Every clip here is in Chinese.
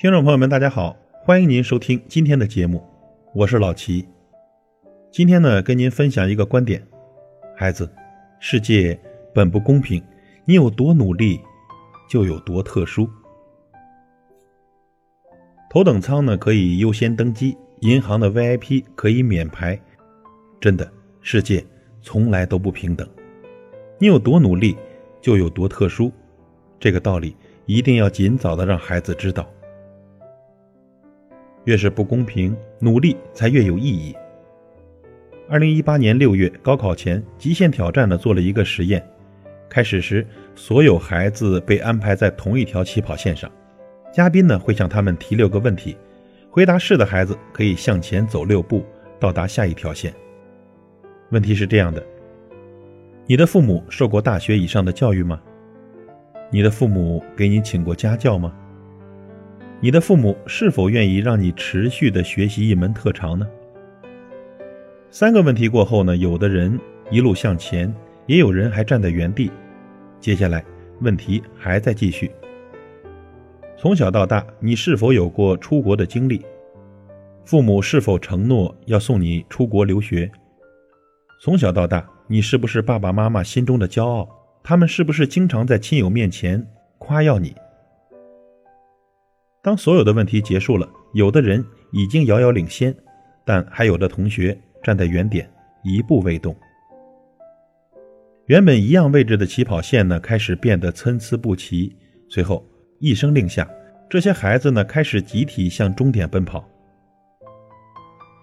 听众朋友们，大家好，欢迎您收听今天的节目，我是老齐。今天呢，跟您分享一个观点：孩子，世界本不公平，你有多努力，就有多特殊。头等舱呢可以优先登机，银行的 VIP 可以免排。真的，世界从来都不平等，你有多努力，就有多特殊。这个道理一定要尽早的让孩子知道。越是不公平，努力才越有意义。二零一八年六月高考前，极限挑战呢做了一个实验。开始时，所有孩子被安排在同一条起跑线上，嘉宾呢会向他们提六个问题，回答是的孩子可以向前走六步到达下一条线。问题是这样的：你的父母受过大学以上的教育吗？你的父母给你请过家教吗？你的父母是否愿意让你持续的学习一门特长呢？三个问题过后呢，有的人一路向前，也有人还站在原地。接下来问题还在继续。从小到大，你是否有过出国的经历？父母是否承诺要送你出国留学？从小到大，你是不是爸爸妈妈心中的骄傲？他们是不是经常在亲友面前夸耀你？当所有的问题结束了，有的人已经遥遥领先，但还有的同学站在原点，一步未动。原本一样位置的起跑线呢，开始变得参差不齐。随后一声令下，这些孩子呢，开始集体向终点奔跑。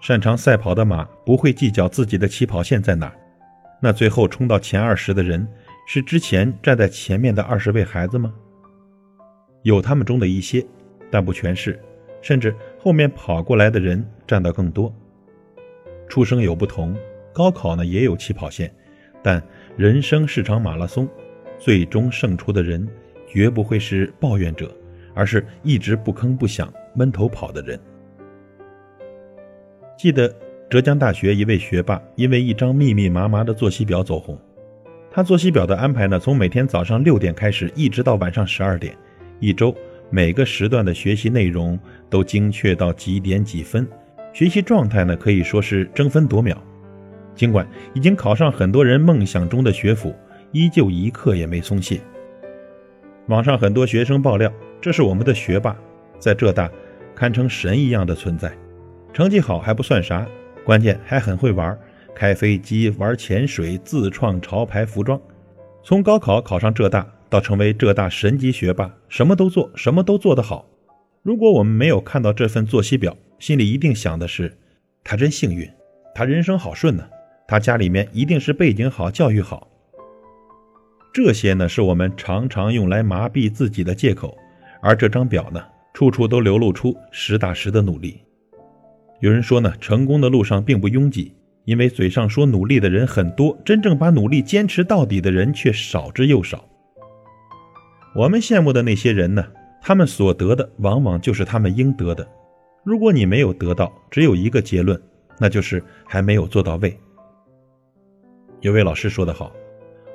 擅长赛跑的马不会计较自己的起跑线在哪，那最后冲到前二十的人，是之前站在前面的二十位孩子吗？有他们中的一些。但不全是，甚至后面跑过来的人占到更多。出生有不同，高考呢也有起跑线，但人生是场马拉松，最终胜出的人绝不会是抱怨者，而是一直不吭不响、闷头跑的人。记得浙江大学一位学霸，因为一张密密麻麻的作息表走红。他作息表的安排呢，从每天早上六点开始，一直到晚上十二点，一周。每个时段的学习内容都精确到几点几分，学习状态呢可以说是争分夺秒。尽管已经考上很多人梦想中的学府，依旧一刻也没松懈。网上很多学生爆料，这是我们的学霸，在浙大堪称神一样的存在。成绩好还不算啥，关键还很会玩，开飞机、玩潜水、自创潮牌服装。从高考考上浙大。到成为浙大神级学霸，什么都做，什么都做得好。如果我们没有看到这份作息表，心里一定想的是：他真幸运，他人生好顺呢。他家里面一定是背景好，教育好。这些呢，是我们常常用来麻痹自己的借口。而这张表呢，处处都流露出实打实的努力。有人说呢，成功的路上并不拥挤，因为嘴上说努力的人很多，真正把努力坚持到底的人却少之又少。我们羡慕的那些人呢？他们所得的往往就是他们应得的。如果你没有得到，只有一个结论，那就是还没有做到位。有位老师说得好：“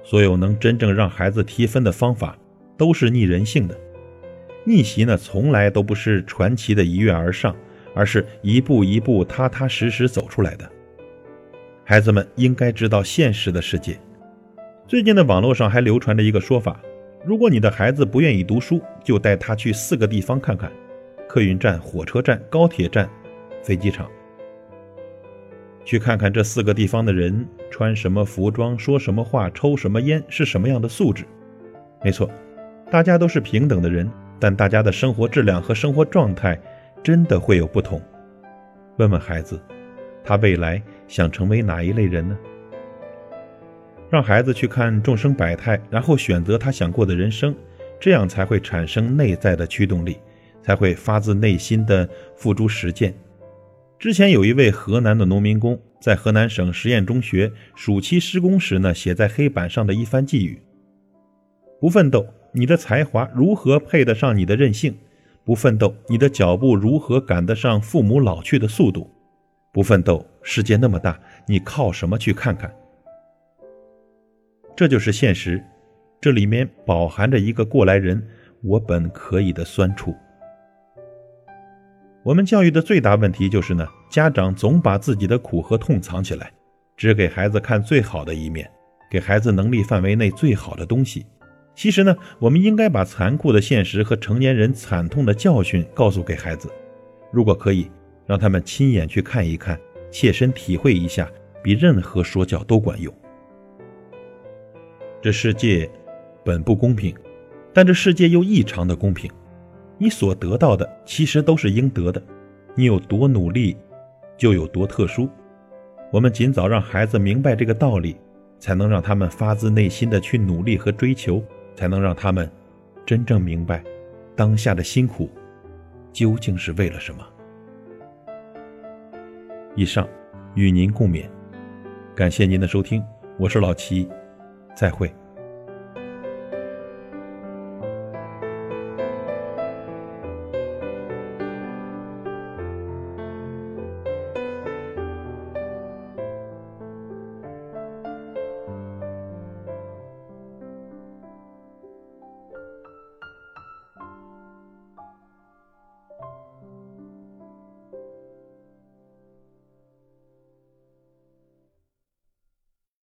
所有能真正让孩子提分的方法，都是逆人性的。逆袭呢，从来都不是传奇的一跃而上，而是一步一步踏踏实实走出来的。孩子们应该知道现实的世界。最近的网络上还流传着一个说法。”如果你的孩子不愿意读书，就带他去四个地方看看：客运站、火车站、高铁站、飞机场。去看看这四个地方的人穿什么服装、说什么话、抽什么烟、是什么样的素质。没错，大家都是平等的人，但大家的生活质量和生活状态真的会有不同。问问孩子，他未来想成为哪一类人呢？让孩子去看众生百态，然后选择他想过的人生，这样才会产生内在的驱动力，才会发自内心的付诸实践。之前有一位河南的农民工，在河南省实验中学暑期施工时呢，写在黑板上的一番寄语：不奋斗，你的才华如何配得上你的任性？不奋斗，你的脚步如何赶得上父母老去的速度？不奋斗，世界那么大，你靠什么去看看？这就是现实，这里面饱含着一个过来人我本可以的酸楚。我们教育的最大问题就是呢，家长总把自己的苦和痛藏起来，只给孩子看最好的一面，给孩子能力范围内最好的东西。其实呢，我们应该把残酷的现实和成年人惨痛的教训告诉给孩子。如果可以，让他们亲眼去看一看，切身体会一下，比任何说教都管用。这世界本不公平，但这世界又异常的公平。你所得到的其实都是应得的，你有多努力，就有多特殊。我们尽早让孩子明白这个道理，才能让他们发自内心的去努力和追求，才能让他们真正明白当下的辛苦究竟是为了什么。以上与您共勉，感谢您的收听，我是老齐，再会。